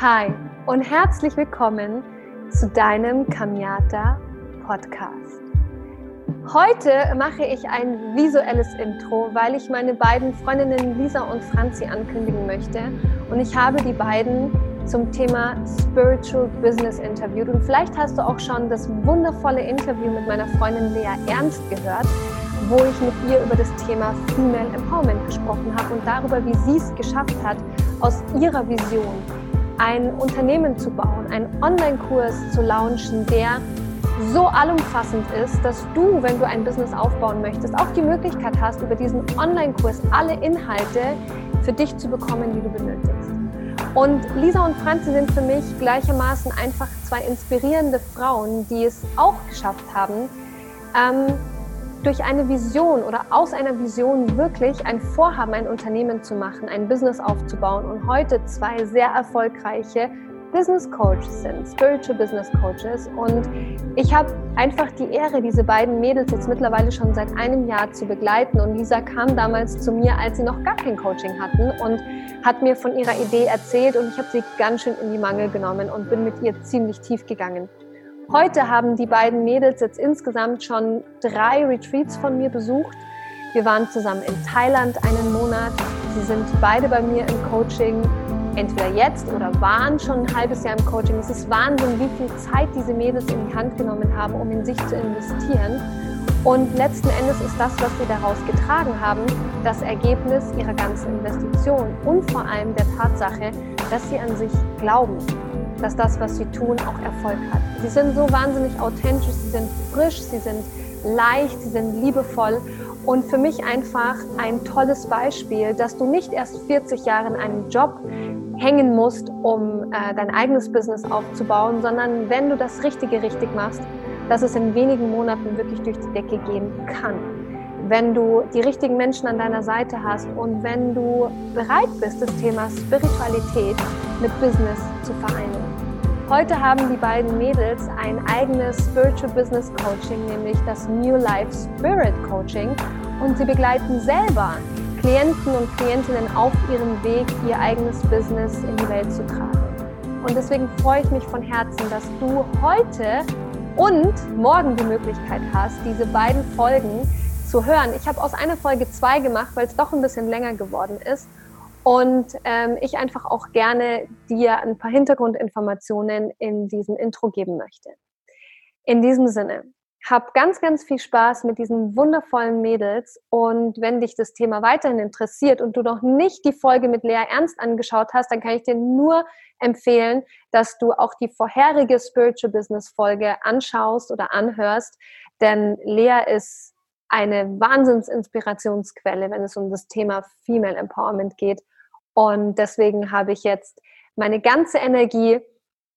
Hi und herzlich willkommen zu deinem Kamiata Podcast. Heute mache ich ein visuelles Intro, weil ich meine beiden Freundinnen Lisa und Franzi ankündigen möchte. Und ich habe die beiden zum Thema Spiritual Business interviewt. Und vielleicht hast du auch schon das wundervolle Interview mit meiner Freundin Lea Ernst gehört, wo ich mit ihr über das Thema Female Empowerment gesprochen habe und darüber, wie sie es geschafft hat, aus ihrer Vision ein Unternehmen zu bauen, einen Online-Kurs zu launchen, der so allumfassend ist, dass du, wenn du ein Business aufbauen möchtest, auch die Möglichkeit hast, über diesen Online-Kurs alle Inhalte für dich zu bekommen, die du benötigst. Und Lisa und Franzi sind für mich gleichermaßen einfach zwei inspirierende Frauen, die es auch geschafft haben, ähm, durch eine Vision oder aus einer Vision wirklich ein Vorhaben, ein Unternehmen zu machen, ein Business aufzubauen und heute zwei sehr erfolgreiche Business Coaches sind, Spiritual Business Coaches. Und ich habe einfach die Ehre, diese beiden Mädels jetzt mittlerweile schon seit einem Jahr zu begleiten. Und Lisa kam damals zu mir, als sie noch gar kein Coaching hatten und hat mir von ihrer Idee erzählt und ich habe sie ganz schön in die Mangel genommen und bin mit ihr ziemlich tief gegangen. Heute haben die beiden Mädels jetzt insgesamt schon drei Retreats von mir besucht. Wir waren zusammen in Thailand einen Monat. Sie sind beide bei mir im Coaching, entweder jetzt oder waren schon ein halbes Jahr im Coaching. Es ist Wahnsinn, wie viel Zeit diese Mädels in die Hand genommen haben, um in sich zu investieren. Und letzten Endes ist das, was sie daraus getragen haben, das Ergebnis ihrer ganzen Investition und vor allem der Tatsache, dass sie an sich glauben, dass das, was sie tun, auch Erfolg hat. Sie sind so wahnsinnig authentisch, sie sind frisch, sie sind leicht, sie sind liebevoll und für mich einfach ein tolles Beispiel, dass du nicht erst 40 Jahre in einem Job hängen musst, um äh, dein eigenes Business aufzubauen, sondern wenn du das Richtige richtig machst, dass es in wenigen Monaten wirklich durch die Decke gehen kann. Wenn du die richtigen Menschen an deiner Seite hast und wenn du bereit bist, das Thema Spiritualität mit Business zu vereinen. Heute haben die beiden Mädels ein eigenes Spiritual Business Coaching, nämlich das New Life Spirit Coaching. Und sie begleiten selber Klienten und Klientinnen auf ihrem Weg, ihr eigenes Business in die Welt zu tragen. Und deswegen freue ich mich von Herzen, dass du heute und morgen die Möglichkeit hast, diese beiden Folgen zu hören. Ich habe aus einer Folge zwei gemacht, weil es doch ein bisschen länger geworden ist und ähm, ich einfach auch gerne dir ein paar Hintergrundinformationen in diesem Intro geben möchte. In diesem Sinne, hab ganz, ganz viel Spaß mit diesen wundervollen Mädels und wenn dich das Thema weiterhin interessiert und du noch nicht die Folge mit Lea Ernst angeschaut hast, dann kann ich dir nur empfehlen, dass du auch die vorherige Spiritual Business Folge anschaust oder anhörst, denn Lea ist eine Wahnsinnsinspirationsquelle, wenn es um das Thema Female Empowerment geht. Und deswegen habe ich jetzt meine ganze Energie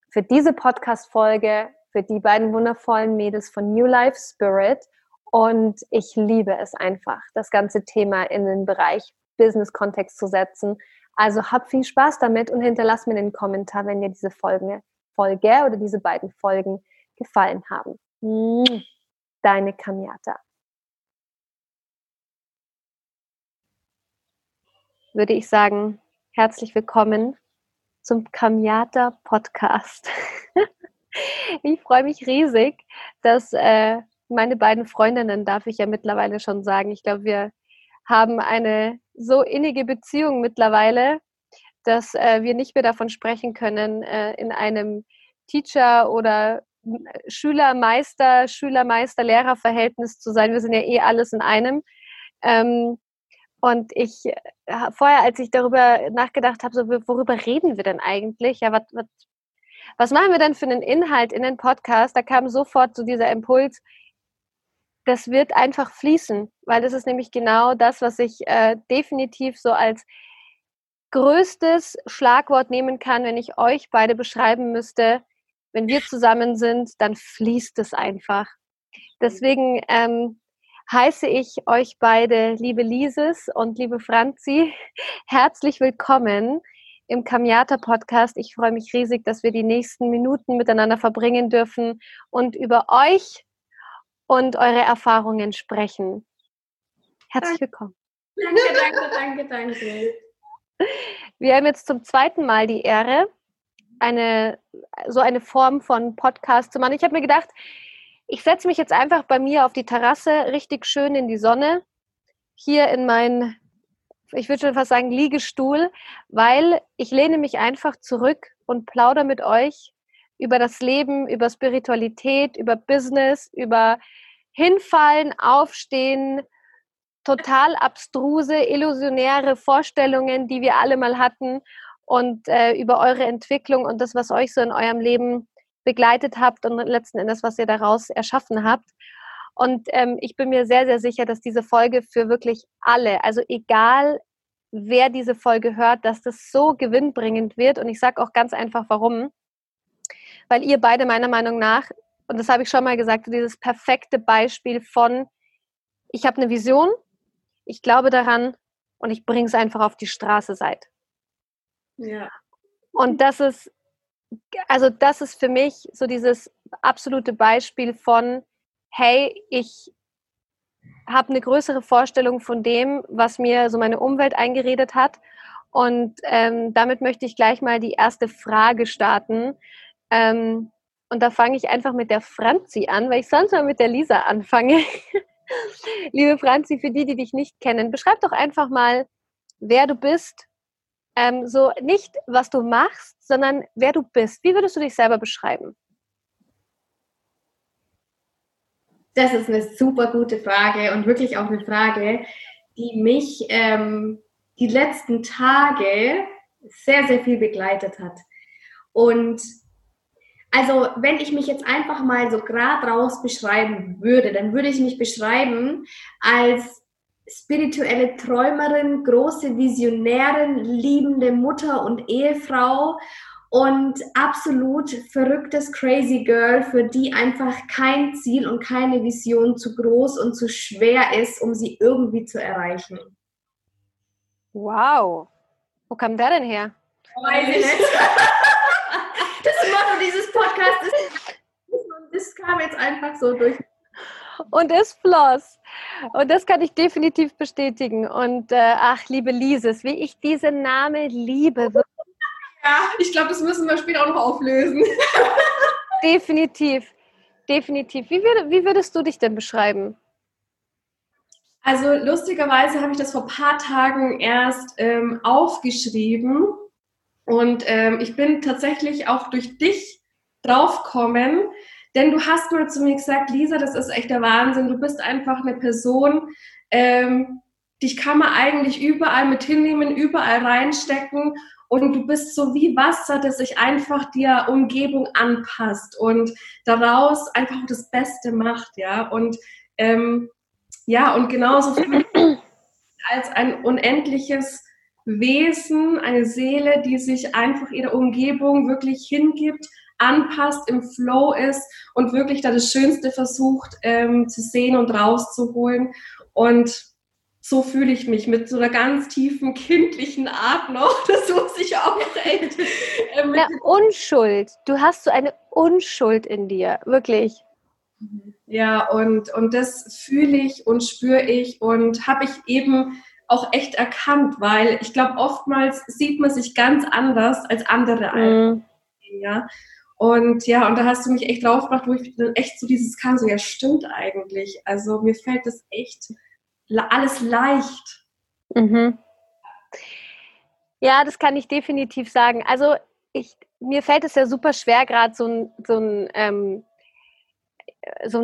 für diese Podcast-Folge, für die beiden wundervollen Mädels von New Life Spirit. Und ich liebe es einfach, das ganze Thema in den Bereich Business-Kontext zu setzen. Also hab viel Spaß damit und hinterlass mir den Kommentar, wenn dir diese Folge, Folge oder diese beiden Folgen gefallen haben. Deine Kamiata. Würde ich sagen, herzlich willkommen zum Kamiata Podcast. ich freue mich riesig, dass äh, meine beiden Freundinnen, darf ich ja mittlerweile schon sagen, ich glaube, wir haben eine so innige Beziehung mittlerweile, dass äh, wir nicht mehr davon sprechen können, äh, in einem Teacher- oder Schüler-Meister, Schüler-Meister-Lehrer-Verhältnis zu sein. Wir sind ja eh alles in einem. Ähm, und ich äh, vorher, als ich darüber nachgedacht habe, so, worüber reden wir denn eigentlich? Ja, was, was, was machen wir denn für einen Inhalt in den Podcast? Da kam sofort so dieser Impuls, das wird einfach fließen, weil das ist nämlich genau das, was ich äh, definitiv so als größtes Schlagwort nehmen kann, wenn ich euch beide beschreiben müsste. Wenn wir zusammen sind, dann fließt es einfach. Deswegen ähm, heiße ich euch beide, liebe Lises und liebe Franzi, herzlich willkommen im Kamiata Podcast. Ich freue mich riesig, dass wir die nächsten Minuten miteinander verbringen dürfen und über euch und eure Erfahrungen sprechen. Herzlich willkommen. Danke, danke, danke, danke. Wir haben jetzt zum zweiten Mal die Ehre, eine, so eine Form von Podcast zu machen. Ich habe mir gedacht, ich setze mich jetzt einfach bei mir auf die Terrasse, richtig schön in die Sonne, hier in meinen, ich würde schon fast sagen, Liegestuhl, weil ich lehne mich einfach zurück und plaudere mit euch über das Leben, über Spiritualität, über Business, über Hinfallen, Aufstehen, total abstruse, illusionäre Vorstellungen, die wir alle mal hatten und äh, über eure Entwicklung und das, was euch so in eurem Leben begleitet habt und letzten Endes, was ihr daraus erschaffen habt. Und ähm, ich bin mir sehr, sehr sicher, dass diese Folge für wirklich alle, also egal wer diese Folge hört, dass das so gewinnbringend wird. Und ich sage auch ganz einfach, warum. Weil ihr beide meiner Meinung nach, und das habe ich schon mal gesagt, dieses perfekte Beispiel von, ich habe eine Vision, ich glaube daran und ich bringe es einfach auf die Straße seid. Ja. Und das ist, also das ist für mich so dieses absolute Beispiel von, hey, ich habe eine größere Vorstellung von dem, was mir so meine Umwelt eingeredet hat. Und ähm, damit möchte ich gleich mal die erste Frage starten. Ähm, und da fange ich einfach mit der Franzi an, weil ich sonst mal mit der Lisa anfange. Liebe Franzi, für die, die dich nicht kennen, beschreib doch einfach mal, wer du bist. Ähm, so nicht, was du machst, sondern wer du bist. Wie würdest du dich selber beschreiben? Das ist eine super gute Frage und wirklich auch eine Frage, die mich ähm, die letzten Tage sehr, sehr viel begleitet hat. Und also, wenn ich mich jetzt einfach mal so gerade raus beschreiben würde, dann würde ich mich beschreiben als spirituelle Träumerin, große Visionärin, liebende Mutter und Ehefrau und absolut verrücktes Crazy Girl, für die einfach kein Ziel und keine Vision zu groß und zu schwer ist, um sie irgendwie zu erreichen. Wow. Wo kam der denn her? Weiß ich nicht. das Motto dieses Podcasts ist, das kam jetzt einfach so durch. Und es floss. Und das kann ich definitiv bestätigen. Und äh, ach, liebe Lises, wie ich diesen Namen liebe. Ja, ich glaube, das müssen wir später auch noch auflösen. definitiv, definitiv. Wie, würd, wie würdest du dich denn beschreiben? Also lustigerweise habe ich das vor ein paar Tagen erst ähm, aufgeschrieben und ähm, ich bin tatsächlich auch durch dich draufkommen, denn du hast mal zu mir gesagt, Lisa, das ist echt der Wahnsinn. Du bist einfach eine Person, ähm, dich kann man eigentlich überall mit hinnehmen, überall reinstecken und du bist so wie Wasser, das sich einfach der Umgebung anpasst und daraus einfach das Beste macht, ja. Und ähm, ja, und genauso als ein unendliches Wesen, eine Seele, die sich einfach ihrer Umgebung wirklich hingibt, anpasst, im Flow ist und wirklich da das Schönste versucht ähm, zu sehen und rauszuholen. Und so fühle ich mich mit so einer ganz tiefen kindlichen Art noch. Das muss ich auch echt. Äh, ja, Unschuld. Du hast so eine Unschuld in dir, wirklich. Ja, und, und das fühle ich und spüre ich und habe ich eben auch echt erkannt, weil ich glaube, oftmals sieht man sich ganz anders als andere. Mhm. Ja. Und ja, und da hast du mich echt draufgebracht, wo ich dann echt so dieses kam, so ja, stimmt eigentlich. Also mir fällt das echt alles leicht. Mhm. Ja, das kann ich definitiv sagen. Also ich, mir fällt es ja super schwer, gerade so so ähm, so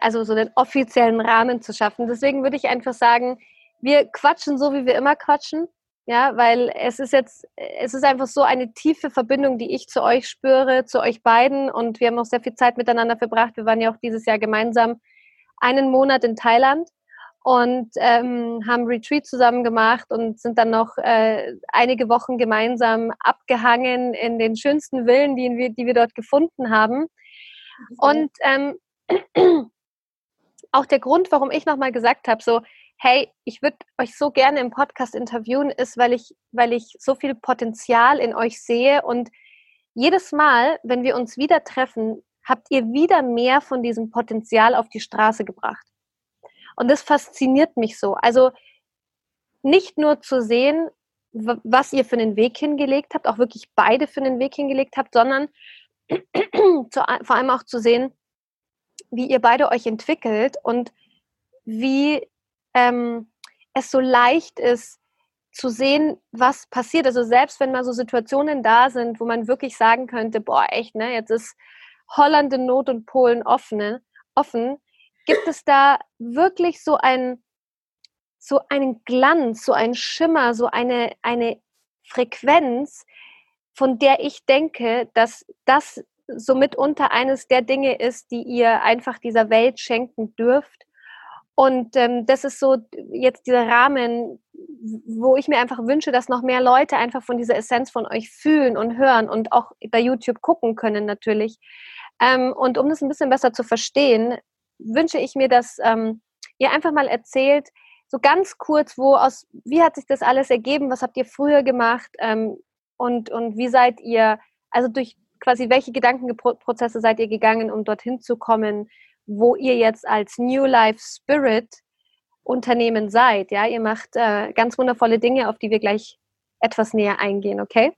also so einen offiziellen Rahmen zu schaffen. Deswegen würde ich einfach sagen, wir quatschen so, wie wir immer quatschen. Ja, weil es ist jetzt, es ist einfach so eine tiefe Verbindung, die ich zu euch spüre, zu euch beiden. Und wir haben auch sehr viel Zeit miteinander verbracht. Wir waren ja auch dieses Jahr gemeinsam einen Monat in Thailand und ähm, haben Retreat zusammen gemacht und sind dann noch äh, einige Wochen gemeinsam abgehangen in den schönsten Villen, die wir, die wir dort gefunden haben. Und ähm, auch der Grund, warum ich nochmal gesagt habe, so, hey, ich würde euch so gerne im Podcast interviewen, ist, weil ich, weil ich so viel Potenzial in euch sehe und jedes Mal, wenn wir uns wieder treffen, habt ihr wieder mehr von diesem Potenzial auf die Straße gebracht. Und das fasziniert mich so. Also nicht nur zu sehen, was ihr für einen Weg hingelegt habt, auch wirklich beide für einen Weg hingelegt habt, sondern zu, vor allem auch zu sehen, wie ihr beide euch entwickelt und wie ähm, es so leicht ist, zu sehen, was passiert. Also selbst wenn mal so Situationen da sind, wo man wirklich sagen könnte, boah, echt, ne, jetzt ist Holland in Not und Polen offen, offen gibt es da wirklich so ein so einen Glanz, so einen Schimmer, so eine, eine Frequenz, von der ich denke, dass das somit unter eines der Dinge ist, die ihr einfach dieser Welt schenken dürft. Und ähm, das ist so jetzt dieser Rahmen, wo ich mir einfach wünsche, dass noch mehr Leute einfach von dieser Essenz von euch fühlen und hören und auch bei YouTube gucken können natürlich. Ähm, und um das ein bisschen besser zu verstehen, wünsche ich mir, dass ähm, ihr einfach mal erzählt, so ganz kurz, wo aus, wie hat sich das alles ergeben? Was habt ihr früher gemacht? Ähm, und, und wie seid ihr, also durch quasi welche Gedankenprozesse seid ihr gegangen, um dorthin zu kommen, wo ihr jetzt als New Life Spirit Unternehmen seid? Ja, ihr macht äh, ganz wundervolle Dinge, auf die wir gleich etwas näher eingehen, okay?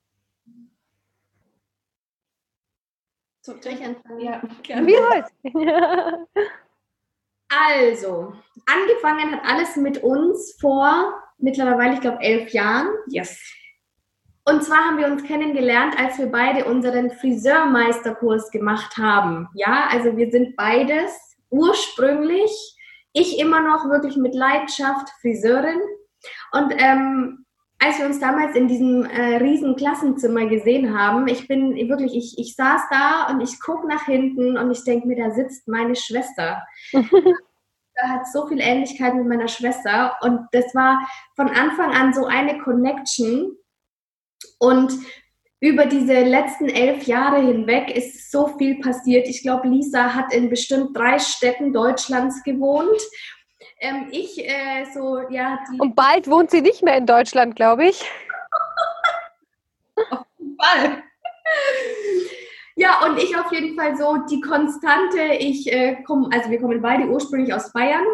So, ich anfangen? Ja, gerne. Wie wollt. Also, angefangen hat alles mit uns vor mittlerweile, ich glaube, elf Jahren. Yes. Und zwar haben wir uns kennengelernt, als wir beide unseren Friseurmeisterkurs gemacht haben. Ja, also wir sind beides ursprünglich, ich immer noch wirklich mit Leidenschaft Friseurin. Und ähm, als wir uns damals in diesem äh, riesen Klassenzimmer gesehen haben, ich bin wirklich, ich, ich saß da und ich gucke nach hinten und ich denke mir, da sitzt meine Schwester. da hat so viel Ähnlichkeit mit meiner Schwester und das war von Anfang an so eine Connection und über diese letzten elf Jahre hinweg ist so viel passiert. Ich glaube, Lisa hat in bestimmt drei Städten Deutschlands gewohnt ähm, ich äh, so, ja. Und bald wohnt sie nicht mehr in Deutschland, glaube ich. auf jeden Fall. Ja, und ich auf jeden Fall so die Konstante, ich äh, komme, also wir kommen beide ursprünglich aus Bayern,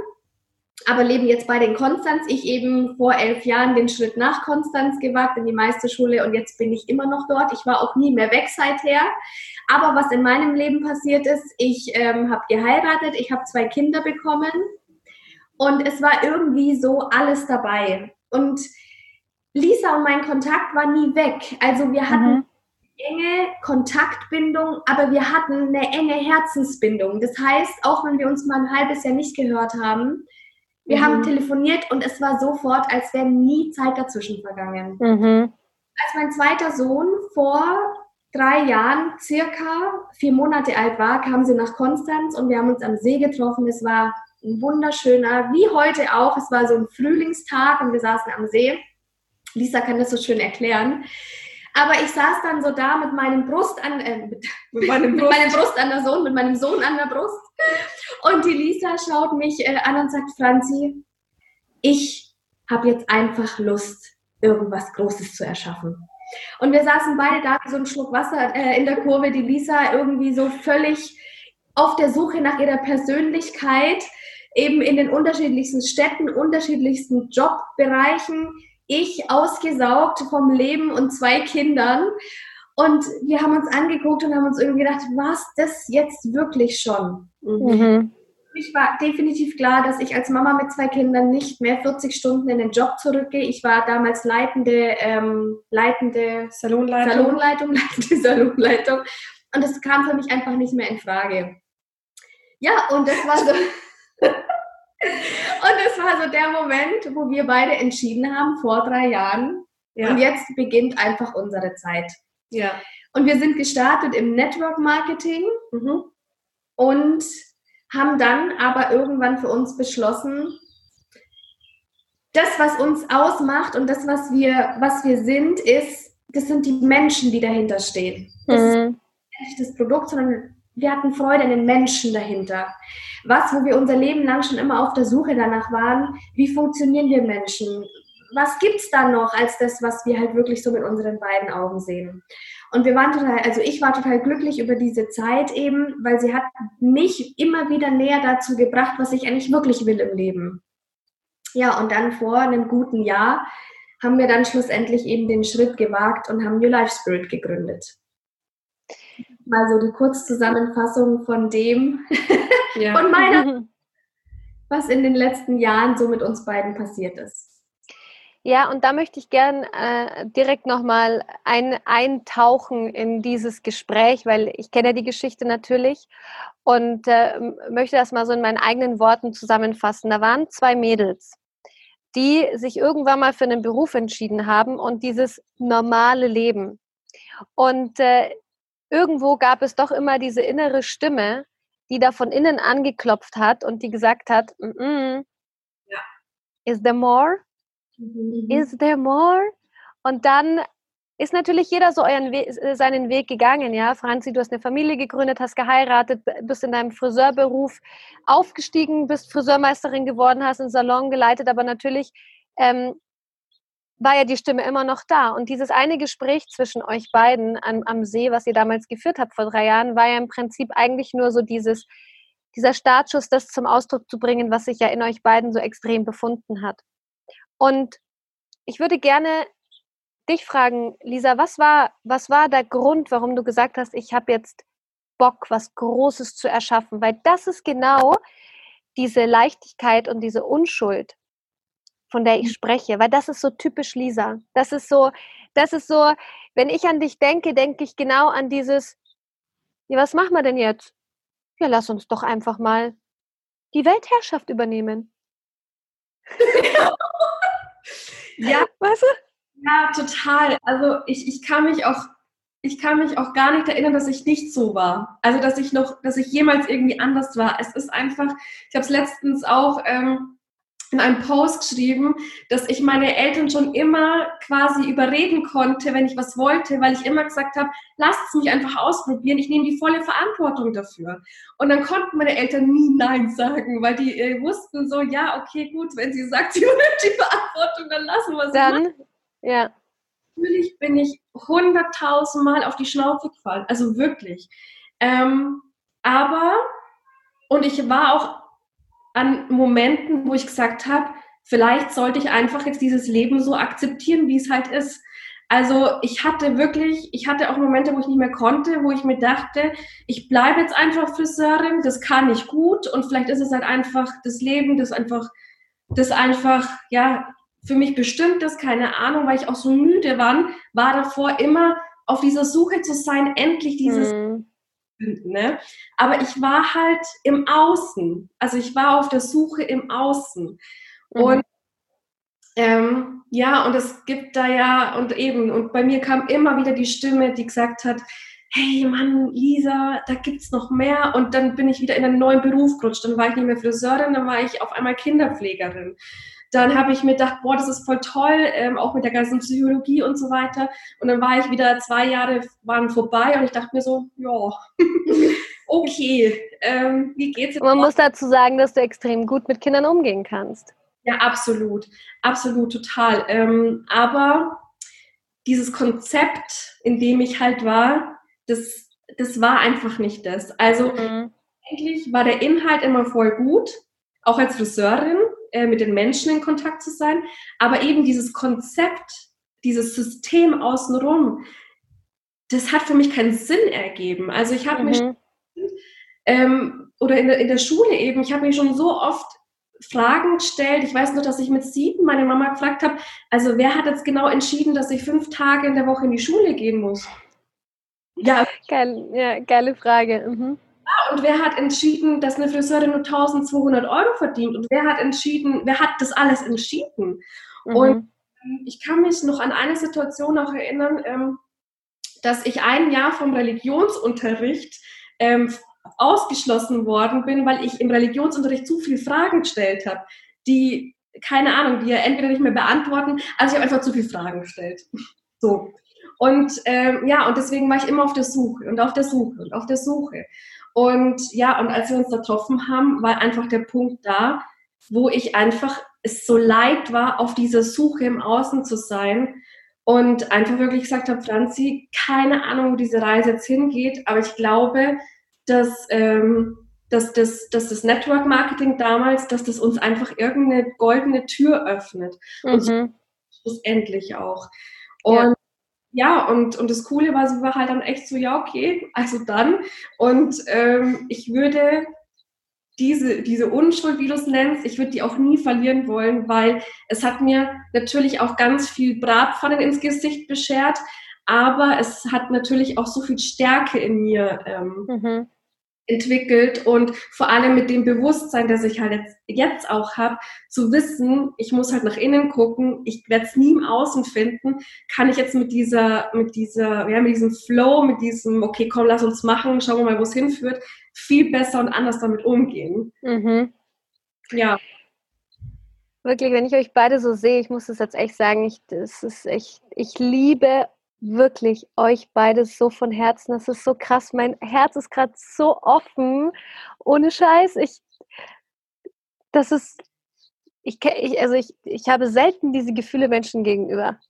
aber leben jetzt beide in Konstanz. Ich eben vor elf Jahren den Schritt nach Konstanz gewagt in die Meisterschule und jetzt bin ich immer noch dort. Ich war auch nie mehr weg seither. Aber was in meinem Leben passiert ist, ich ähm, habe geheiratet, ich habe zwei Kinder bekommen und es war irgendwie so alles dabei. Und Lisa und mein Kontakt war nie weg. Also wir hatten mhm. enge Kontaktbindung, aber wir hatten eine enge Herzensbindung. Das heißt, auch wenn wir uns mal ein halbes Jahr nicht gehört haben, wir mhm. haben telefoniert und es war sofort, als wäre nie Zeit dazwischen vergangen. Mhm. Als mein zweiter Sohn vor drei Jahren, circa vier Monate alt war, kam sie nach Konstanz und wir haben uns am See getroffen. Es war ein wunderschöner, wie heute auch. Es war so ein Frühlingstag und wir saßen am See. Lisa kann das so schön erklären. Aber ich saß dann so da mit meinem Brust an, äh, mit, mit, meinem Brust. mit meinem Brust an der Sohn, mit meinem Sohn an der Brust. Und die Lisa schaut mich äh, an und sagt, Franzi, ich habe jetzt einfach Lust, irgendwas Großes zu erschaffen. Und wir saßen beide da so ein Schluck Wasser äh, in der Kurve, die Lisa irgendwie so völlig auf der Suche nach ihrer Persönlichkeit, eben in den unterschiedlichsten Städten, unterschiedlichsten Jobbereichen. Ich ausgesaugt vom Leben und zwei Kindern. Und wir haben uns angeguckt und haben uns irgendwie gedacht, was das jetzt wirklich schon? Mhm. Ich war definitiv klar, dass ich als Mama mit zwei Kindern nicht mehr 40 Stunden in den Job zurückgehe. Ich war damals leitende, ähm, leitende Salonleitung. Salonleitung, leitende Salonleitung. Und das kam für mich einfach nicht mehr in Frage. Ja, und das war so. Und es war so der Moment, wo wir beide entschieden haben, vor drei Jahren. Ja. Und jetzt beginnt einfach unsere Zeit. Ja. Und wir sind gestartet im Network Marketing mhm. und haben dann aber irgendwann für uns beschlossen, das, was uns ausmacht und das, was wir, was wir sind, ist, das sind die Menschen, die dahinter stehen. Das mhm. ist nicht das Produkt, sondern wir hatten Freude an den Menschen dahinter. Was, wo wir unser Leben lang schon immer auf der Suche danach waren, wie funktionieren wir Menschen? Was gibt es da noch als das, was wir halt wirklich so mit unseren beiden Augen sehen? Und wir waren total, also ich war total glücklich über diese Zeit eben, weil sie hat mich immer wieder näher dazu gebracht, was ich eigentlich wirklich will im Leben. Ja, und dann vor einem guten Jahr haben wir dann schlussendlich eben den Schritt gewagt und haben New Life Spirit gegründet. Mal so die Kurzzusammenfassung von dem, ja. von meiner, was in den letzten Jahren so mit uns beiden passiert ist. Ja, und da möchte ich gern äh, direkt nochmal ein, eintauchen in dieses Gespräch, weil ich kenne die Geschichte natürlich und äh, möchte das mal so in meinen eigenen Worten zusammenfassen. Da waren zwei Mädels, die sich irgendwann mal für einen Beruf entschieden haben und dieses normale Leben. Und äh, irgendwo gab es doch immer diese innere Stimme, die da von innen angeklopft hat und die gesagt hat, mm -mm, ja. is there more? Mhm. Is there more? Und dann ist natürlich jeder so We äh, seinen Weg gegangen, ja. Franzi, du hast eine Familie gegründet, hast geheiratet, bist in deinem Friseurberuf aufgestiegen, bist Friseurmeisterin geworden, hast einen Salon geleitet, aber natürlich ähm, war ja die Stimme immer noch da. Und dieses eine Gespräch zwischen euch beiden am, am See, was ihr damals geführt habt vor drei Jahren, war ja im Prinzip eigentlich nur so dieses, dieser Startschuss, das zum Ausdruck zu bringen, was sich ja in euch beiden so extrem befunden hat. Und ich würde gerne dich fragen, Lisa, was war, was war der Grund, warum du gesagt hast, ich habe jetzt Bock, was Großes zu erschaffen? Weil das ist genau diese Leichtigkeit und diese Unschuld, von der ich spreche, weil das ist so typisch Lisa. Das ist so, das ist so, wenn ich an dich denke, denke ich genau an dieses, ja, was machen wir denn jetzt? Ja, lass uns doch einfach mal die Weltherrschaft übernehmen. Ja, weißt du? Ja, total. Also ich, ich kann mich auch, ich kann mich auch gar nicht erinnern, dass ich nicht so war. Also dass ich noch, dass ich jemals irgendwie anders war. Es ist einfach, ich habe es letztens auch ähm, in einem Post geschrieben, dass ich meine Eltern schon immer quasi überreden konnte, wenn ich was wollte, weil ich immer gesagt habe, lasst es mich einfach ausprobieren, ich nehme die volle Verantwortung dafür. Und dann konnten meine Eltern nie Nein sagen, weil die äh, wussten so, ja, okay, gut, wenn sie sagt, sie übernimmt die Verantwortung, dann lassen wir es. Dann, ja. Natürlich bin ich hunderttausendmal auf die Schnauze gefallen, also wirklich. Ähm, aber, und ich war auch an Momenten, wo ich gesagt habe, vielleicht sollte ich einfach jetzt dieses Leben so akzeptieren, wie es halt ist. Also ich hatte wirklich, ich hatte auch Momente, wo ich nicht mehr konnte, wo ich mir dachte, ich bleibe jetzt einfach Friseurin, das kann ich gut und vielleicht ist es halt einfach das Leben, das einfach, das einfach, ja, für mich bestimmt ist, keine Ahnung, weil ich auch so müde war, war davor immer auf dieser Suche zu sein, endlich dieses finden. Ne? Aber ich war halt im Außen. Also ich war auf der Suche im Außen. Mhm. Und ähm, ja, und es gibt da ja, und eben, und bei mir kam immer wieder die Stimme, die gesagt hat, hey Mann, Lisa, da gibt's noch mehr. Und dann bin ich wieder in einen neuen Beruf gerutscht. Dann war ich nicht mehr Friseurin, dann war ich auf einmal Kinderpflegerin dann habe ich mir gedacht, boah, das ist voll toll, ähm, auch mit der ganzen Psychologie und so weiter. Und dann war ich wieder, zwei Jahre waren vorbei und ich dachte mir so, ja, okay, ähm, wie geht's jetzt? Man muss dazu sagen, dass du extrem gut mit Kindern umgehen kannst. Ja, absolut, absolut, total. Ähm, aber dieses Konzept, in dem ich halt war, das, das war einfach nicht das. Also mhm. eigentlich war der Inhalt immer voll gut, auch als Friseurin äh, mit den Menschen in Kontakt zu sein. Aber eben dieses Konzept, dieses System außenrum, das hat für mich keinen Sinn ergeben. Also ich habe mhm. mich, ähm, oder in der, in der Schule eben, ich habe mich schon so oft Fragen gestellt. Ich weiß nur, dass ich mit sieben meine Mama gefragt habe, also wer hat jetzt genau entschieden, dass ich fünf Tage in der Woche in die Schule gehen muss? Ja. Geil, ja geile Frage. Mhm und wer hat entschieden, dass eine Friseurin nur 1200 Euro verdient? Und wer hat entschieden, wer hat das alles entschieden? Mhm. Und ähm, ich kann mich noch an eine Situation auch erinnern, ähm, dass ich ein Jahr vom Religionsunterricht ähm, ausgeschlossen worden bin, weil ich im Religionsunterricht zu viele Fragen gestellt habe, die, keine Ahnung, die ja entweder nicht mehr beantworten, also ich habe einfach zu viele Fragen gestellt. So. Und ähm, ja, und deswegen war ich immer auf der Suche und auf der Suche und auf der Suche. Und ja, und als wir uns da getroffen haben, war einfach der Punkt da, wo ich einfach es so leid war, auf dieser Suche im Außen zu sein und einfach wirklich gesagt habe, Franzi, keine Ahnung, wo diese Reise jetzt hingeht, aber ich glaube, dass, ähm, dass, das, dass das Network Marketing damals, dass das uns einfach irgendeine goldene Tür öffnet. Mhm. Und so schlussendlich auch. Und ja, und, und das Coole war, sie war halt dann echt so, ja, okay, also dann. Und ähm, ich würde diese, diese Unschuld, wie du es nennst, ich würde die auch nie verlieren wollen, weil es hat mir natürlich auch ganz viel Bratpfannen ins Gesicht beschert, aber es hat natürlich auch so viel Stärke in mir ähm, mhm entwickelt und vor allem mit dem Bewusstsein, das ich halt jetzt, jetzt auch habe, zu wissen, ich muss halt nach innen gucken, ich werde es nie im Außen finden, kann ich jetzt mit dieser, mit dieser, ja, mit diesem Flow, mit diesem, okay, komm, lass uns machen, schauen wir mal, wo es hinführt, viel besser und anders damit umgehen. Mhm. Ja. Wirklich, wenn ich euch beide so sehe, ich muss es jetzt echt sagen, ich, das ist echt, ich liebe wirklich euch beides so von Herzen. Das ist so krass. Mein Herz ist gerade so offen. Ohne Scheiß. Ich, das ist, ich, ich, also ich, ich habe selten diese Gefühle Menschen gegenüber.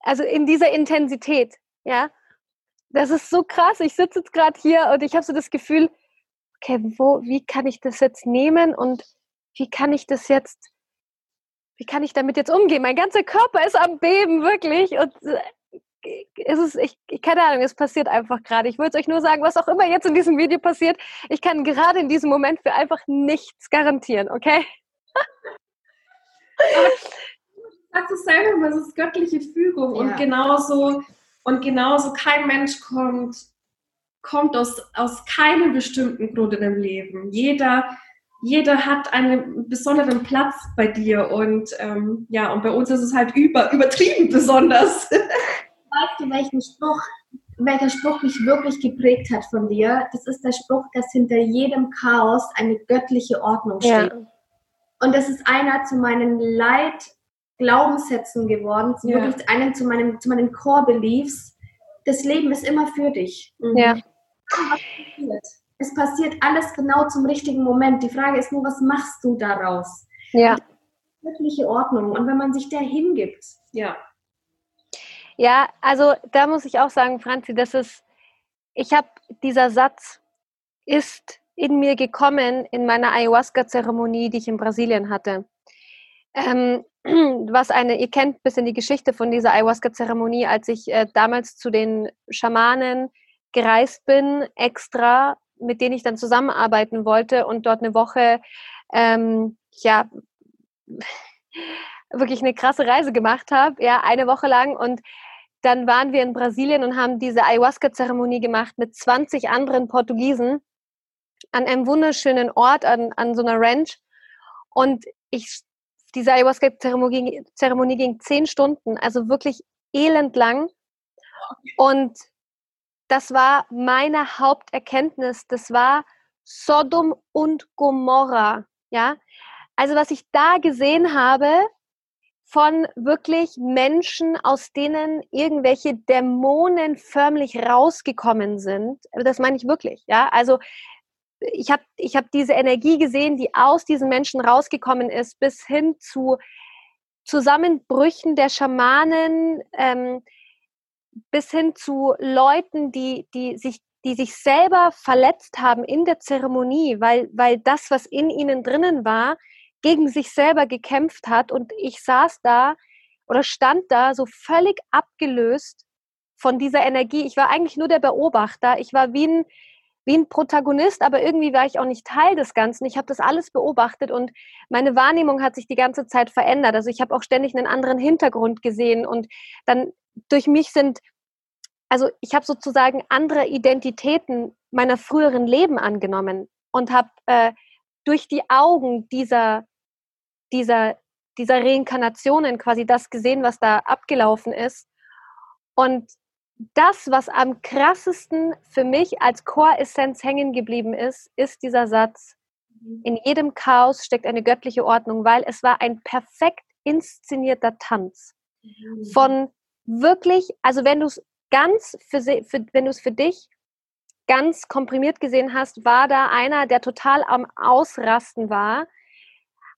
Also in dieser Intensität, ja. Das ist so krass. Ich sitze jetzt gerade hier und ich habe so das Gefühl, okay, wo, wie kann ich das jetzt nehmen und wie kann ich das jetzt, wie kann ich damit jetzt umgehen? Mein ganzer Körper ist am Beben, wirklich. Und ist es, ich, keine Ahnung, es passiert einfach gerade. Ich wollte euch nur sagen, was auch immer jetzt in diesem Video passiert, ich kann gerade in diesem Moment für einfach nichts garantieren, okay? Sagst es selber, es ist göttliche Fügung ja. und genauso und genauso kein Mensch kommt kommt aus, aus keinem bestimmten Grund in dem Leben. Jeder, jeder hat einen besonderen Platz bei dir und ähm, ja, und bei uns ist es halt über, übertrieben besonders. weißt du, welchen Spruch, welcher Spruch mich wirklich geprägt hat von dir? Das ist der Spruch, dass hinter jedem Chaos eine göttliche Ordnung steht. Ja. Und das ist einer zu meinen Leitglaubenssätzen geworden, ja. wirklich einen zu, meinem, zu meinen Core-Beliefs. Das Leben ist immer für dich. Mhm. Ja. Was passiert? Es passiert alles genau zum richtigen Moment. Die Frage ist nur, was machst du daraus? Ja. Göttliche Ordnung. Und wenn man sich der hingibt, ja, ja, also da muss ich auch sagen, Franzi, das ist, ich habe dieser Satz ist in mir gekommen in meiner Ayahuasca-Zeremonie, die ich in Brasilien hatte. Ähm, was eine, ihr kennt ein bisschen die Geschichte von dieser Ayahuasca-Zeremonie, als ich äh, damals zu den Schamanen gereist bin, extra, mit denen ich dann zusammenarbeiten wollte und dort eine Woche, ähm, ja, wirklich eine krasse Reise gemacht habe, ja, eine Woche lang. Und dann waren wir in Brasilien und haben diese Ayahuasca-Zeremonie gemacht mit 20 anderen Portugiesen an einem wunderschönen Ort, an, an so einer Ranch. Und ich, diese Ayahuasca-Zeremonie Zeremonie ging zehn Stunden, also wirklich elendlang. Und das war meine Haupterkenntnis. Das war Sodom und Gomorra. Ja, also was ich da gesehen habe, von wirklich Menschen, aus denen irgendwelche Dämonen förmlich rausgekommen sind. Das meine ich wirklich, ja. Also ich habe ich hab diese Energie gesehen, die aus diesen Menschen rausgekommen ist, bis hin zu Zusammenbrüchen der Schamanen, ähm, bis hin zu Leuten, die, die, sich, die sich selber verletzt haben in der Zeremonie, weil, weil das, was in ihnen drinnen war, gegen sich selber gekämpft hat und ich saß da oder stand da so völlig abgelöst von dieser Energie. Ich war eigentlich nur der Beobachter. Ich war wie ein, wie ein Protagonist, aber irgendwie war ich auch nicht Teil des Ganzen. Ich habe das alles beobachtet und meine Wahrnehmung hat sich die ganze Zeit verändert. Also ich habe auch ständig einen anderen Hintergrund gesehen und dann durch mich sind, also ich habe sozusagen andere Identitäten meiner früheren Leben angenommen und habe äh, durch die Augen dieser dieser, dieser Reinkarnationen quasi das gesehen, was da abgelaufen ist. Und das, was am krassesten für mich als Core-Essenz hängen geblieben ist, ist dieser Satz, in jedem Chaos steckt eine göttliche Ordnung, weil es war ein perfekt inszenierter Tanz. Von wirklich, also wenn du es ganz für, für wenn du es für dich ganz komprimiert gesehen hast, war da einer, der total am Ausrasten war,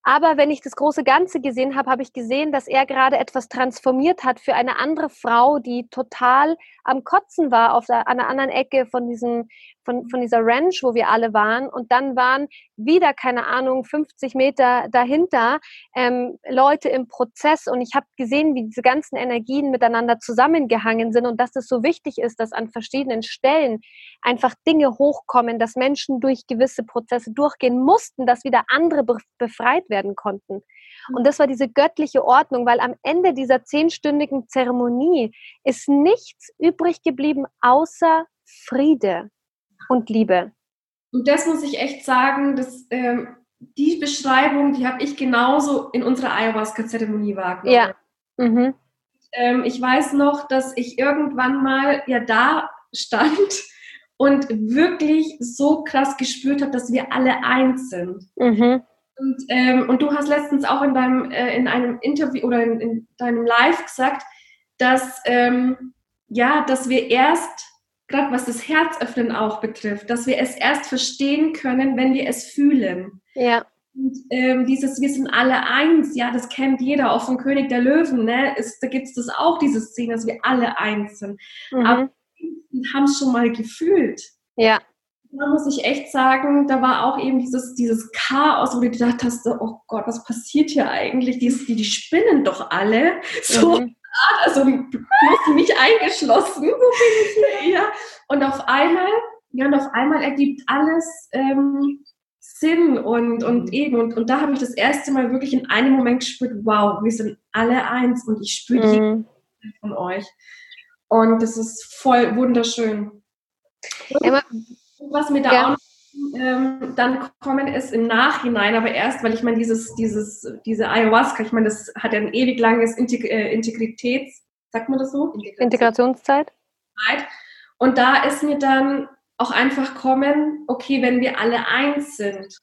Aber wenn ich das große Ganze gesehen habe, habe ich gesehen, dass er gerade etwas transformiert hat für eine andere Frau, die total am Kotzen war auf der, an der anderen Ecke von diesem, von, von dieser Ranch, wo wir alle waren. Und dann waren wieder, keine Ahnung, 50 Meter dahinter ähm, Leute im Prozess. Und ich habe gesehen, wie diese ganzen Energien miteinander zusammengehangen sind und dass es so wichtig ist, dass an verschiedenen Stellen einfach Dinge hochkommen, dass Menschen durch gewisse Prozesse durchgehen mussten, dass wieder andere befreit werden konnten. Und mhm. das war diese göttliche Ordnung, weil am Ende dieser zehnstündigen Zeremonie ist nichts übrig geblieben außer Friede und Liebe. Und das muss ich echt sagen, dass ähm, die Beschreibung, die habe ich genauso in unserer Ayahuasca-Zeremonie wahrgenommen. Ja. Mhm. Ähm, ich weiß noch, dass ich irgendwann mal ja da stand und wirklich so krass gespürt habe, dass wir alle eins sind. Mhm. Und, ähm, und, du hast letztens auch in deinem äh, in einem Interview oder in, in deinem Live gesagt, dass ähm, ja, dass wir erst gerade was das Herzöffnen auch betrifft, dass wir es erst verstehen können, wenn wir es fühlen. Ja. Und ähm, dieses Wir sind alle eins, ja, das kennt jeder, auch von König der Löwen, ne? Ist, da gibt es das auch, diese Szene, dass wir alle eins sind. Mhm. Aber wir haben es schon mal gefühlt. Ja. Da muss ich echt sagen, da war auch eben dieses, dieses Chaos, wo du gedacht hast, oh Gott, was passiert hier eigentlich? Die, die, die spinnen doch alle. So, mhm also bloß nicht eingeschlossen. ja. Und auf einmal, ja, und auf einmal ergibt alles ähm, Sinn und, und mhm. eben, und, und da habe ich das erste Mal wirklich in einem Moment gespürt, wow, wir sind alle eins und ich spüre mhm. die von euch. Und das ist voll wunderschön. Und was mir da ja. auch noch ähm, dann kommen es im Nachhinein, aber erst, weil ich meine, dieses, dieses, diese Ayahuasca, ich meine, das hat ja ein ewig langes Integ äh, Integritäts, sagt man das so? Integrationszeit. Und da ist mir dann auch einfach kommen, okay, wenn wir alle eins sind,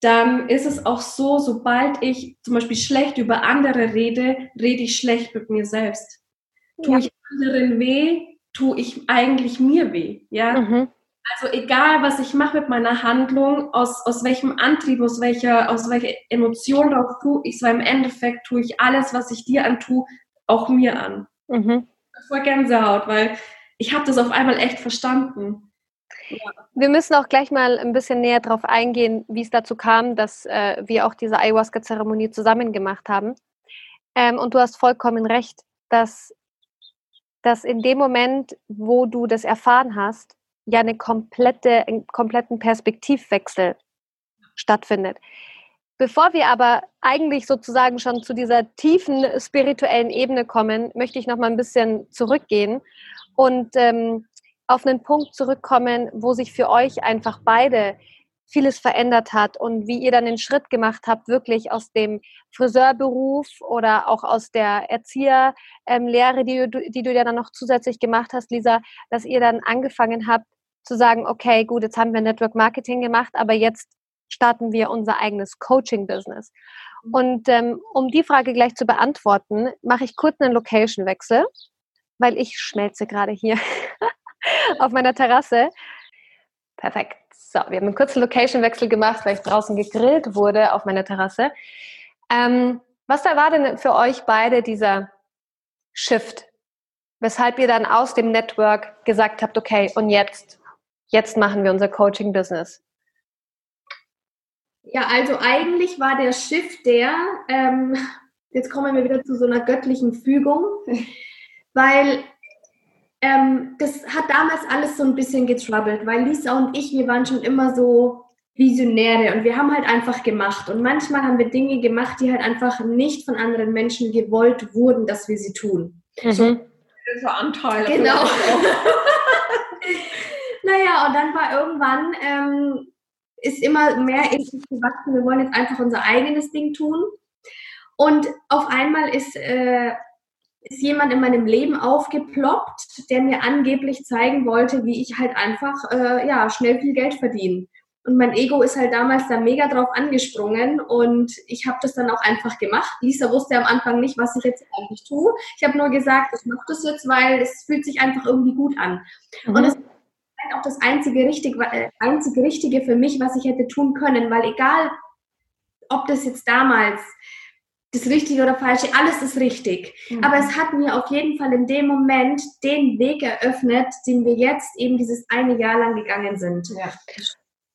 dann ist es auch so, sobald ich zum Beispiel schlecht über andere rede, rede ich schlecht mit mir selbst. Tue ja. ich anderen weh, tue ich eigentlich mir weh. Ja. Mhm. Also egal, was ich mache mit meiner Handlung, aus, aus welchem Antrieb, aus welcher, aus welcher Emotion drauf tue ich so im Endeffekt tue ich alles, was ich dir antue, auch mir an. Mhm. Voll Gänsehaut, weil ich habe das auf einmal echt verstanden. Ja. Wir müssen auch gleich mal ein bisschen näher darauf eingehen, wie es dazu kam, dass äh, wir auch diese Ayahuasca-Zeremonie zusammen gemacht haben. Ähm, und du hast vollkommen recht, dass, dass in dem Moment, wo du das erfahren hast, ja eine komplette, einen kompletten Perspektivwechsel stattfindet. Bevor wir aber eigentlich sozusagen schon zu dieser tiefen spirituellen Ebene kommen, möchte ich noch mal ein bisschen zurückgehen und ähm, auf einen Punkt zurückkommen, wo sich für euch einfach beide vieles verändert hat und wie ihr dann den Schritt gemacht habt, wirklich aus dem Friseurberuf oder auch aus der Erzieherlehre, ähm, die, die du ja dann noch zusätzlich gemacht hast, Lisa, dass ihr dann angefangen habt, zu sagen, okay, gut, jetzt haben wir Network Marketing gemacht, aber jetzt starten wir unser eigenes Coaching-Business. Mhm. Und ähm, um die Frage gleich zu beantworten, mache ich kurz einen Location-Wechsel, weil ich schmelze gerade hier auf meiner Terrasse. Perfekt. So, wir haben einen kurzen Location-Wechsel gemacht, weil ich draußen gegrillt wurde auf meiner Terrasse. Ähm, was da war denn für euch beide dieser Shift? Weshalb ihr dann aus dem Network gesagt habt, okay, und jetzt jetzt machen wir unser Coaching-Business? Ja, also eigentlich war der Shift der, ähm, jetzt kommen wir wieder zu so einer göttlichen Fügung, weil ähm, das hat damals alles so ein bisschen getroubled, weil Lisa und ich, wir waren schon immer so Visionäre und wir haben halt einfach gemacht. Und manchmal haben wir Dinge gemacht, die halt einfach nicht von anderen Menschen gewollt wurden, dass wir sie tun. Mhm. So, Anteile. Genau. Naja, und dann war irgendwann, ähm, ist immer mehr in gewachsen, wir wollen jetzt einfach unser eigenes Ding tun. Und auf einmal ist, äh, ist jemand in meinem Leben aufgeploppt, der mir angeblich zeigen wollte, wie ich halt einfach äh, ja, schnell viel Geld verdiene. Und mein Ego ist halt damals da mega drauf angesprungen und ich habe das dann auch einfach gemacht. Lisa wusste am Anfang nicht, was ich jetzt eigentlich tue. Ich habe nur gesagt, ich mache das jetzt, weil es fühlt sich einfach irgendwie gut an. Mhm. Und es auch das einzige Richtige, äh, einzige Richtige für mich, was ich hätte tun können, weil egal, ob das jetzt damals das Richtige oder Falsche, alles ist richtig. Mhm. Aber es hat mir auf jeden Fall in dem Moment den Weg eröffnet, den wir jetzt eben dieses eine Jahr lang gegangen sind. Ja.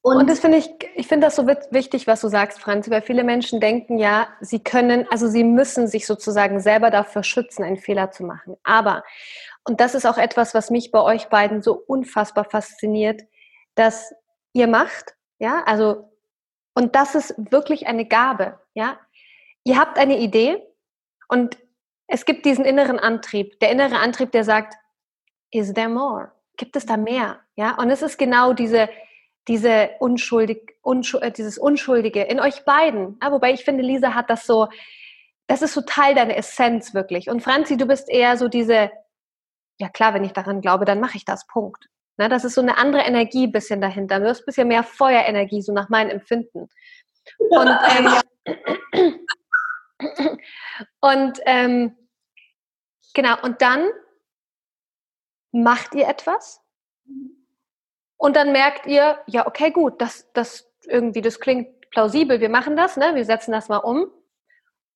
Und, und, das finde ich, ich finde das so wichtig, was du sagst, Franz, weil viele Menschen denken ja, sie können, also sie müssen sich sozusagen selber dafür schützen, einen Fehler zu machen. Aber, und das ist auch etwas, was mich bei euch beiden so unfassbar fasziniert, dass ihr macht, ja, also, und das ist wirklich eine Gabe, ja. Ihr habt eine Idee und es gibt diesen inneren Antrieb, der innere Antrieb, der sagt, is there more? Gibt es da mehr? Ja, und es ist genau diese, diese unschuldig, unschuld, äh, dieses Unschuldige in euch beiden. Ja, wobei ich finde, Lisa hat das so, das ist so Teil deiner Essenz wirklich. Und Franzi, du bist eher so diese, ja klar, wenn ich daran glaube, dann mache ich das, Punkt. Na, das ist so eine andere Energie bisschen dahinter. Du hast ein bisschen mehr Feuerenergie, so nach meinem Empfinden. Und, ähm, und ähm, genau, und dann macht ihr etwas und dann merkt ihr, ja, okay, gut, das, das irgendwie, das klingt plausibel, wir machen das, ne? wir setzen das mal um.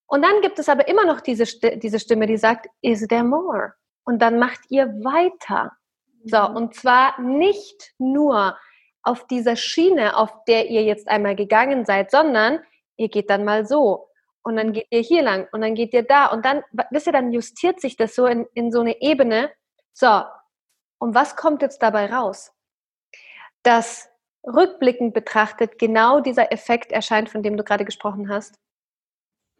Und dann gibt es aber immer noch diese, diese Stimme, die sagt, is there more? Und dann macht ihr weiter. So, mhm. und zwar nicht nur auf dieser Schiene, auf der ihr jetzt einmal gegangen seid, sondern ihr geht dann mal so. Und dann geht ihr hier lang und dann geht ihr da. Und dann, wisst ihr, dann justiert sich das so in, in so eine Ebene. So, und was kommt jetzt dabei raus? dass rückblickend betrachtet genau dieser Effekt erscheint, von dem du gerade gesprochen hast.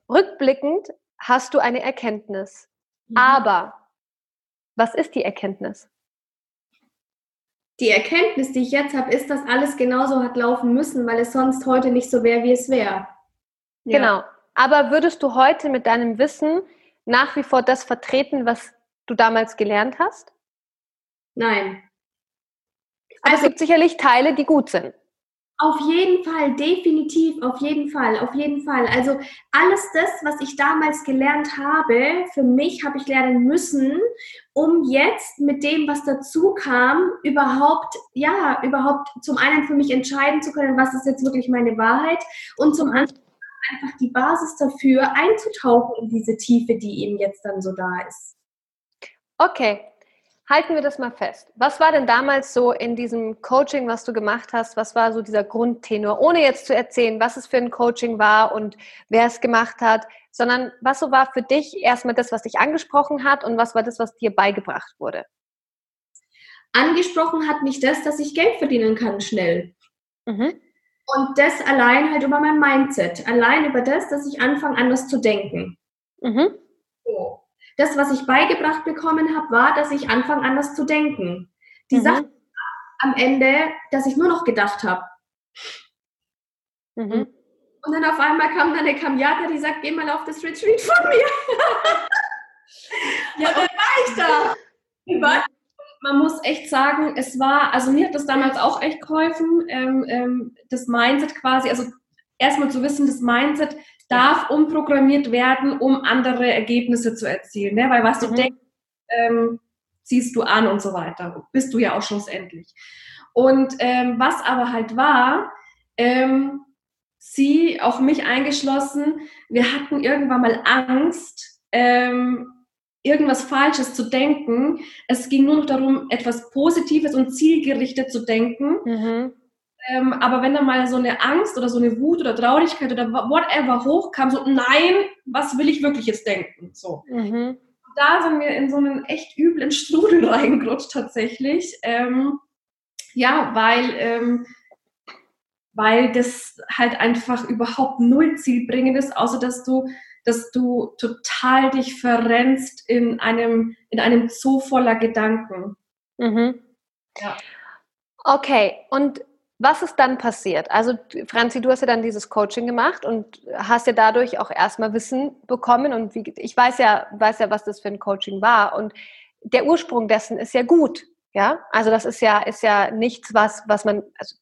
Rückblickend hast du eine Erkenntnis. Mhm. Aber was ist die Erkenntnis? Die Erkenntnis, die ich jetzt habe, ist, dass alles genauso hat laufen müssen, weil es sonst heute nicht so wäre, wie es wäre. Ja. Genau. Aber würdest du heute mit deinem Wissen nach wie vor das vertreten, was du damals gelernt hast? Nein. Aber also, es gibt sicherlich Teile, die gut sind. Auf jeden Fall, definitiv, auf jeden Fall, auf jeden Fall. Also alles das, was ich damals gelernt habe, für mich habe ich lernen müssen, um jetzt mit dem, was dazu kam, überhaupt, ja, überhaupt zum einen für mich entscheiden zu können, was ist jetzt wirklich meine Wahrheit und zum anderen einfach die Basis dafür einzutauchen in diese Tiefe, die eben jetzt dann so da ist. Okay, halten wir das mal fest. Was war denn damals so in diesem Coaching, was du gemacht hast? Was war so dieser Grundtenor? Ohne jetzt zu erzählen, was es für ein Coaching war und wer es gemacht hat, sondern was so war für dich erstmal das, was dich angesprochen hat und was war das, was dir beigebracht wurde? Angesprochen hat mich das, dass ich Geld verdienen kann schnell. Mhm. Und das allein halt über mein Mindset. Allein über das, dass ich anfange, anders zu denken. Mhm. So das, was ich beigebracht bekommen habe, war, dass ich anfange, anders zu denken. Die mhm. Sache am Ende, dass ich nur noch gedacht habe. Mhm. Und dann auf einmal kam dann eine Kamiata, die sagt, geh mal auf das Retreat von mir. ja, und dann war ich da. Man muss echt sagen, es war, also mir hat das damals auch echt geholfen, ähm, ähm, das Mindset quasi, also erstmal zu wissen, das Mindset darf umprogrammiert werden, um andere Ergebnisse zu erzielen. Ne? Weil was mhm. du denkst, ähm, ziehst du an und so weiter. Bist du ja auch schlussendlich. Und ähm, was aber halt war, ähm, sie, auch mich eingeschlossen, wir hatten irgendwann mal Angst, ähm, irgendwas Falsches zu denken. Es ging nur noch darum, etwas Positives und zielgerichtet zu denken. Mhm. Ähm, aber wenn da mal so eine Angst oder so eine Wut oder Traurigkeit oder whatever hochkam, so nein, was will ich wirklich jetzt denken? So. Mhm. Da sind wir in so einen echt üblen Strudel reingerutscht tatsächlich. Ähm, ja, weil, ähm, weil das halt einfach überhaupt null zielbringend ist, außer dass du, dass du total dich verrennst in einem, in einem Zoo voller Gedanken. Mhm. Ja. Okay, und was ist dann passiert? Also, Franzi, du hast ja dann dieses Coaching gemacht und hast ja dadurch auch erstmal Wissen bekommen. Und wie, ich weiß ja, weiß ja, was das für ein Coaching war. Und der Ursprung dessen ist ja gut. Ja, also das ist ja, ist ja nichts, was, was man, also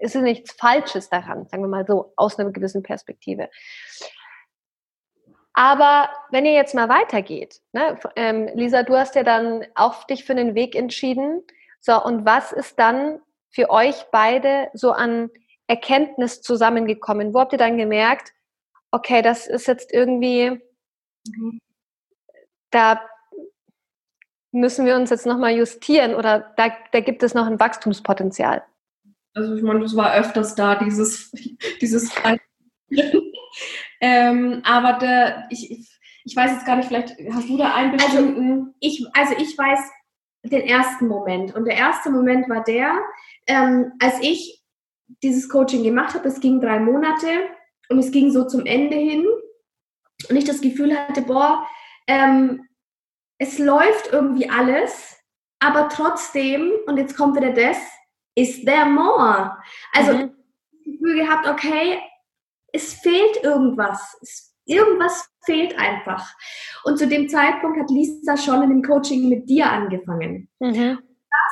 ist nichts Falsches daran, sagen wir mal so, aus einer gewissen Perspektive. Aber wenn ihr jetzt mal weitergeht, ne, ähm, Lisa, du hast ja dann auch dich für einen Weg entschieden. So, und was ist dann für euch beide so an Erkenntnis zusammengekommen? Wo habt ihr dann gemerkt, okay, das ist jetzt irgendwie, mhm. da müssen wir uns jetzt nochmal justieren oder da, da gibt es noch ein Wachstumspotenzial? Also ich meine, das war öfters da, dieses, dieses ähm, aber der, ich, ich weiß jetzt gar nicht, vielleicht hast du da einen also, bestimmten... Also ich, also ich weiß den ersten Moment. Und der erste Moment war der, ähm, als ich dieses Coaching gemacht habe, es ging drei Monate und es ging so zum Ende hin und ich das Gefühl hatte, boah, ähm, es läuft irgendwie alles, aber trotzdem, und jetzt kommt wieder das, is there more? Also mhm. das Gefühl gehabt, okay, es fehlt irgendwas. Es, irgendwas fehlt einfach. Und zu dem Zeitpunkt hat Lisa schon in dem Coaching mit dir angefangen. Mhm.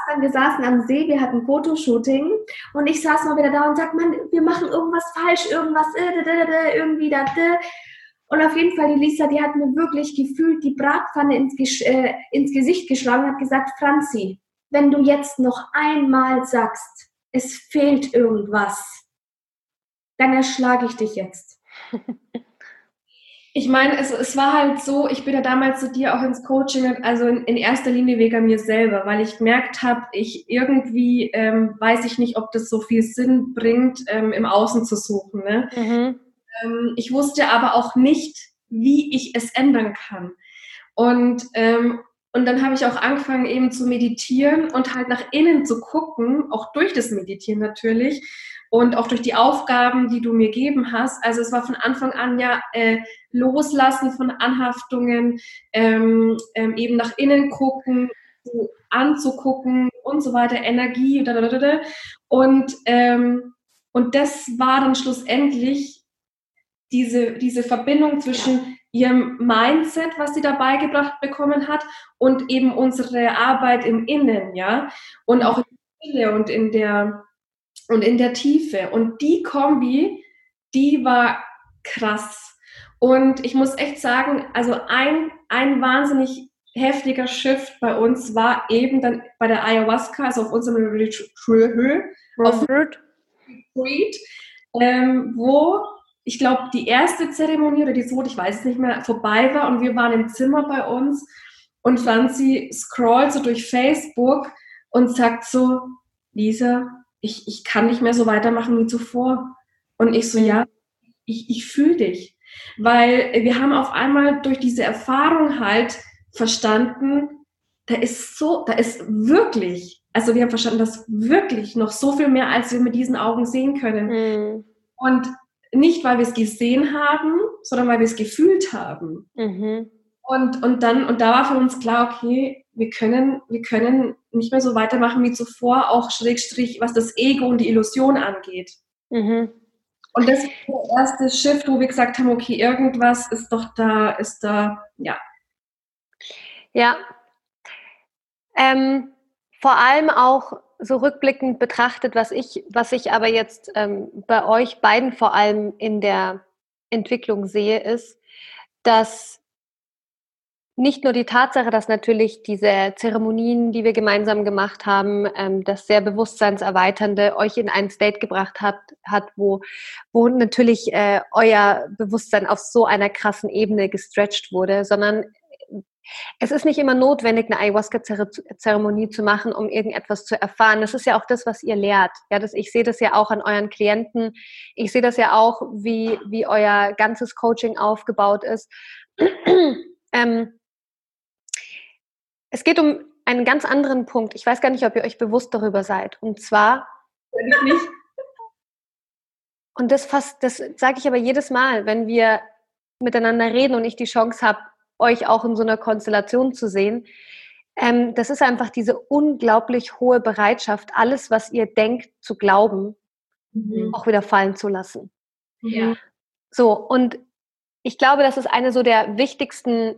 Dann, wir saßen am See, wir hatten Fotoshooting und ich saß mal wieder da und sagte, man, wir machen irgendwas falsch, irgendwas, äh, irgendwie da. Und auf jeden Fall, die Lisa, die hat mir wirklich gefühlt die Bratpfanne ins, äh, ins Gesicht geschlagen, hat gesagt, Franzi, wenn du jetzt noch einmal sagst, es fehlt irgendwas, dann erschlage ich dich jetzt. Ich meine, es, es war halt so, ich bin ja damals zu dir auch ins Coaching, also in, in erster Linie wegen mir selber, weil ich gemerkt habe, ich irgendwie ähm, weiß ich nicht, ob das so viel Sinn bringt, ähm, im Außen zu suchen. Ne? Mhm. Ähm, ich wusste aber auch nicht, wie ich es ändern kann. Und, ähm, und dann habe ich auch angefangen eben zu meditieren und halt nach innen zu gucken, auch durch das Meditieren natürlich und auch durch die Aufgaben, die du mir gegeben hast. Also es war von Anfang an ja äh, Loslassen von Anhaftungen, ähm, ähm, eben nach innen gucken, so anzugucken und so weiter, Energie und ähm, und das war dann schlussendlich diese, diese Verbindung zwischen ihrem Mindset, was sie dabei gebracht bekommen hat, und eben unsere Arbeit im Innen, ja, und auch in der Stille und in der und in der Tiefe. Und die Kombi, die war krass. Und ich muss echt sagen, also ein, ein wahnsinnig heftiger Shift bei uns war eben dann bei der Ayahuasca, also auf unserem Retreat, auf Retreat ähm, wo ich glaube, die erste Zeremonie oder die zweite, ich weiß es nicht mehr, vorbei war und wir waren im Zimmer bei uns und Franzi scrollt so durch Facebook und sagt so, Lisa, ich, ich kann nicht mehr so weitermachen wie zuvor. Und ich so, ja, ich, ich fühle dich. Weil wir haben auf einmal durch diese Erfahrung halt verstanden, da ist so, da ist wirklich, also wir haben verstanden, dass wirklich noch so viel mehr, als wir mit diesen Augen sehen können. Mhm. Und nicht, weil wir es gesehen haben, sondern weil wir es gefühlt haben. Mhm. Und, und dann, und da war für uns klar, okay, wir können, wir können nicht mehr so weitermachen wie zuvor, auch Schrägstrich, was das Ego und die Illusion angeht. Mhm. Und das ist der erste Shift, wo wir gesagt haben, okay, irgendwas ist doch da, ist da, ja. Ja. Ähm, vor allem auch so rückblickend betrachtet, was ich, was ich aber jetzt ähm, bei euch beiden vor allem in der Entwicklung sehe, ist, dass nicht nur die Tatsache, dass natürlich diese Zeremonien, die wir gemeinsam gemacht haben, ähm, das sehr bewusstseinserweiternde euch in einen State gebracht hat, hat wo, wo natürlich äh, euer Bewusstsein auf so einer krassen Ebene gestretched wurde, sondern es ist nicht immer notwendig, eine Ayahuasca-Zeremonie zu machen, um irgendetwas zu erfahren. Das ist ja auch das, was ihr lehrt. Ja, das, ich sehe das ja auch an euren Klienten. Ich sehe das ja auch, wie, wie euer ganzes Coaching aufgebaut ist. ähm, es geht um einen ganz anderen Punkt. Ich weiß gar nicht, ob ihr euch bewusst darüber seid. Und zwar. Ich nicht. Und das fast, das sage ich aber jedes Mal, wenn wir miteinander reden und ich die Chance habe, euch auch in so einer Konstellation zu sehen. Ähm, das ist einfach diese unglaublich hohe Bereitschaft, alles, was ihr denkt, zu glauben, mhm. auch wieder fallen zu lassen. Ja. So, und ich glaube, das ist eine so der wichtigsten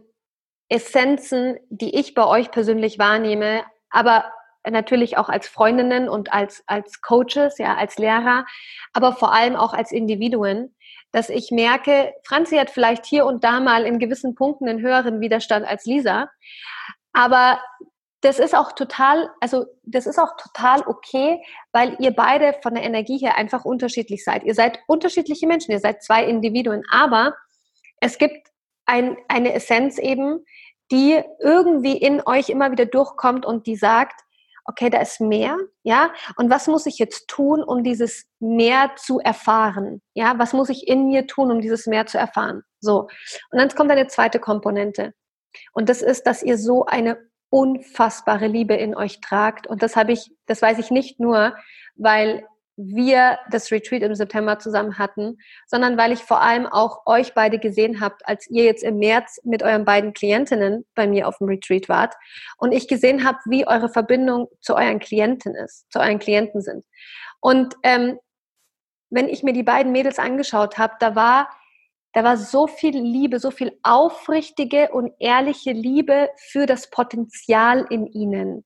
Essenzen, die ich bei euch persönlich wahrnehme, aber natürlich auch als Freundinnen und als, als Coaches, ja, als Lehrer, aber vor allem auch als Individuen, dass ich merke, Franzi hat vielleicht hier und da mal in gewissen Punkten einen höheren Widerstand als Lisa, aber das ist auch total, also das ist auch total okay, weil ihr beide von der Energie her einfach unterschiedlich seid. Ihr seid unterschiedliche Menschen, ihr seid zwei Individuen, aber es gibt ein, eine Essenz eben, die irgendwie in euch immer wieder durchkommt und die sagt, okay, da ist mehr, ja, und was muss ich jetzt tun, um dieses Mehr zu erfahren? Ja, was muss ich in mir tun, um dieses Mehr zu erfahren? So. Und dann kommt eine zweite Komponente. Und das ist, dass ihr so eine unfassbare Liebe in euch tragt. Und das habe ich, das weiß ich nicht nur, weil wir das Retreat im September zusammen hatten, sondern weil ich vor allem auch euch beide gesehen habt, als ihr jetzt im März mit euren beiden Klientinnen bei mir auf dem Retreat wart und ich gesehen habe, wie eure Verbindung zu euren Klienten ist, zu euren Klienten sind. Und ähm, wenn ich mir die beiden Mädels angeschaut habe, da war da war so viel Liebe, so viel aufrichtige und ehrliche Liebe für das Potenzial in ihnen,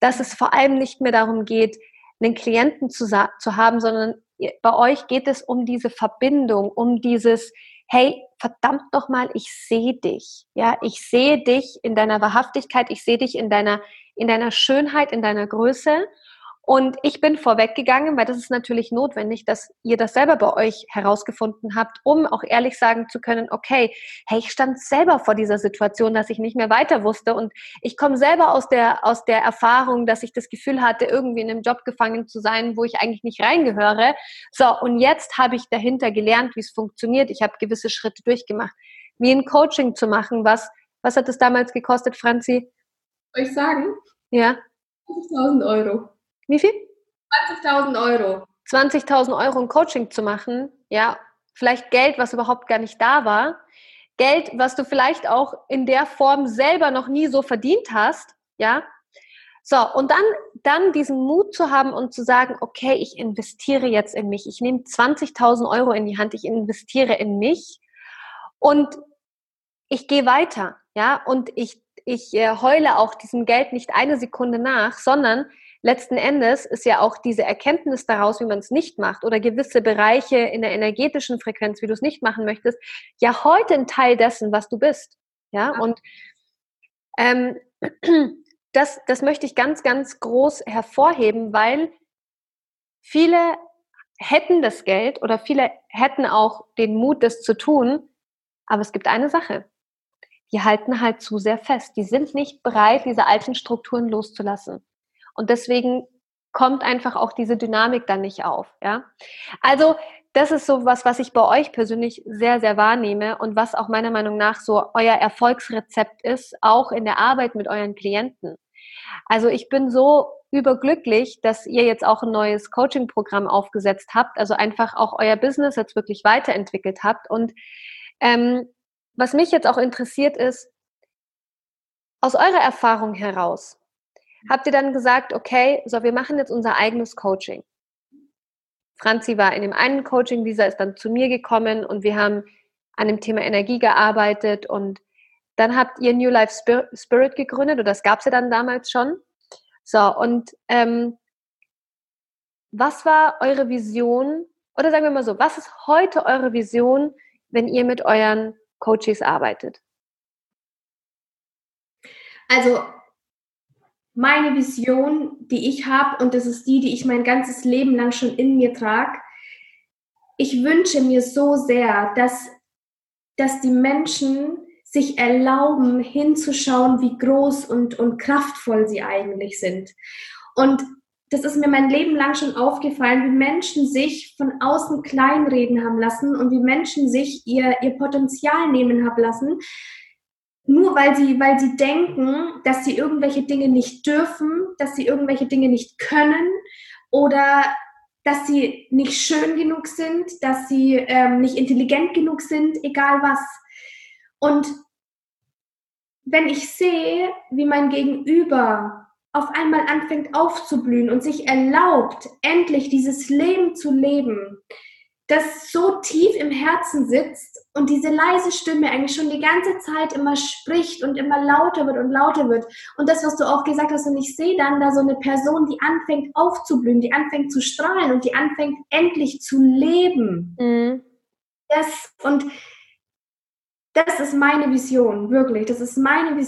dass es vor allem nicht mehr darum geht, einen Klienten zu, zu haben, sondern bei euch geht es um diese Verbindung, um dieses, hey, verdammt noch mal, ich sehe dich. Ja, ich sehe dich in deiner Wahrhaftigkeit, ich sehe dich in deiner, in deiner Schönheit, in deiner Größe und ich bin vorweggegangen, weil das ist natürlich notwendig, dass ihr das selber bei euch herausgefunden habt, um auch ehrlich sagen zu können, okay, hey, ich stand selber vor dieser Situation, dass ich nicht mehr weiter wusste und ich komme selber aus der, aus der Erfahrung, dass ich das Gefühl hatte, irgendwie in einem Job gefangen zu sein, wo ich eigentlich nicht reingehöre. So, und jetzt habe ich dahinter gelernt, wie es funktioniert. Ich habe gewisse Schritte durchgemacht. Wie ein Coaching zu machen, was, was hat es damals gekostet, Franzi? Soll ich sagen? Ja. 50.000 Euro. Wie viel? 20.000 Euro. 20.000 Euro ein Coaching zu machen, ja, vielleicht Geld, was überhaupt gar nicht da war, Geld, was du vielleicht auch in der Form selber noch nie so verdient hast, ja. So, und dann, dann diesen Mut zu haben und zu sagen, okay, ich investiere jetzt in mich, ich nehme 20.000 Euro in die Hand, ich investiere in mich. Und ich gehe weiter, ja, und ich, ich äh, heule auch diesem Geld nicht eine Sekunde nach, sondern letzten Endes ist ja auch diese Erkenntnis daraus, wie man es nicht macht oder gewisse Bereiche in der energetischen Frequenz, wie du es nicht machen möchtest, ja heute ein Teil dessen, was du bist. Ja, ja. und ähm, das, das möchte ich ganz, ganz groß hervorheben, weil viele hätten das Geld oder viele hätten auch den Mut, das zu tun, aber es gibt eine Sache. Die halten halt zu sehr fest. Die sind nicht bereit, diese alten Strukturen loszulassen. Und deswegen kommt einfach auch diese Dynamik dann nicht auf. Ja? Also das ist so was, was ich bei euch persönlich sehr, sehr wahrnehme und was auch meiner Meinung nach so euer Erfolgsrezept ist, auch in der Arbeit mit euren Klienten. Also ich bin so überglücklich, dass ihr jetzt auch ein neues Coaching-Programm aufgesetzt habt, also einfach auch euer Business jetzt wirklich weiterentwickelt habt. Und ähm, was mich jetzt auch interessiert ist, aus eurer Erfahrung heraus, habt ihr dann gesagt, okay, so, wir machen jetzt unser eigenes Coaching. Franzi war in dem einen Coaching, Lisa ist dann zu mir gekommen und wir haben an dem Thema Energie gearbeitet und dann habt ihr New Life Spirit gegründet oder das gab es ja dann damals schon. So, und ähm, was war eure Vision oder sagen wir mal so, was ist heute eure Vision, wenn ihr mit euren Coaches arbeitet? Also meine Vision, die ich habe, und das ist die, die ich mein ganzes Leben lang schon in mir trage. Ich wünsche mir so sehr, dass, dass die Menschen sich erlauben, hinzuschauen, wie groß und, und kraftvoll sie eigentlich sind. Und das ist mir mein Leben lang schon aufgefallen, wie Menschen sich von außen kleinreden haben lassen und wie Menschen sich ihr, ihr Potenzial nehmen haben lassen, nur weil sie, weil sie denken, dass sie irgendwelche Dinge nicht dürfen, dass sie irgendwelche Dinge nicht können oder dass sie nicht schön genug sind, dass sie ähm, nicht intelligent genug sind, egal was. Und wenn ich sehe, wie mein Gegenüber auf einmal anfängt aufzublühen und sich erlaubt, endlich dieses Leben zu leben, das so tief im Herzen sitzt und diese leise Stimme eigentlich schon die ganze Zeit immer spricht und immer lauter wird und lauter wird. Und das, was du auch gesagt hast, und ich sehe dann da so eine Person, die anfängt aufzublühen, die anfängt zu strahlen und die anfängt endlich zu leben. Mhm. Das, und das ist meine Vision, wirklich. Das ist meine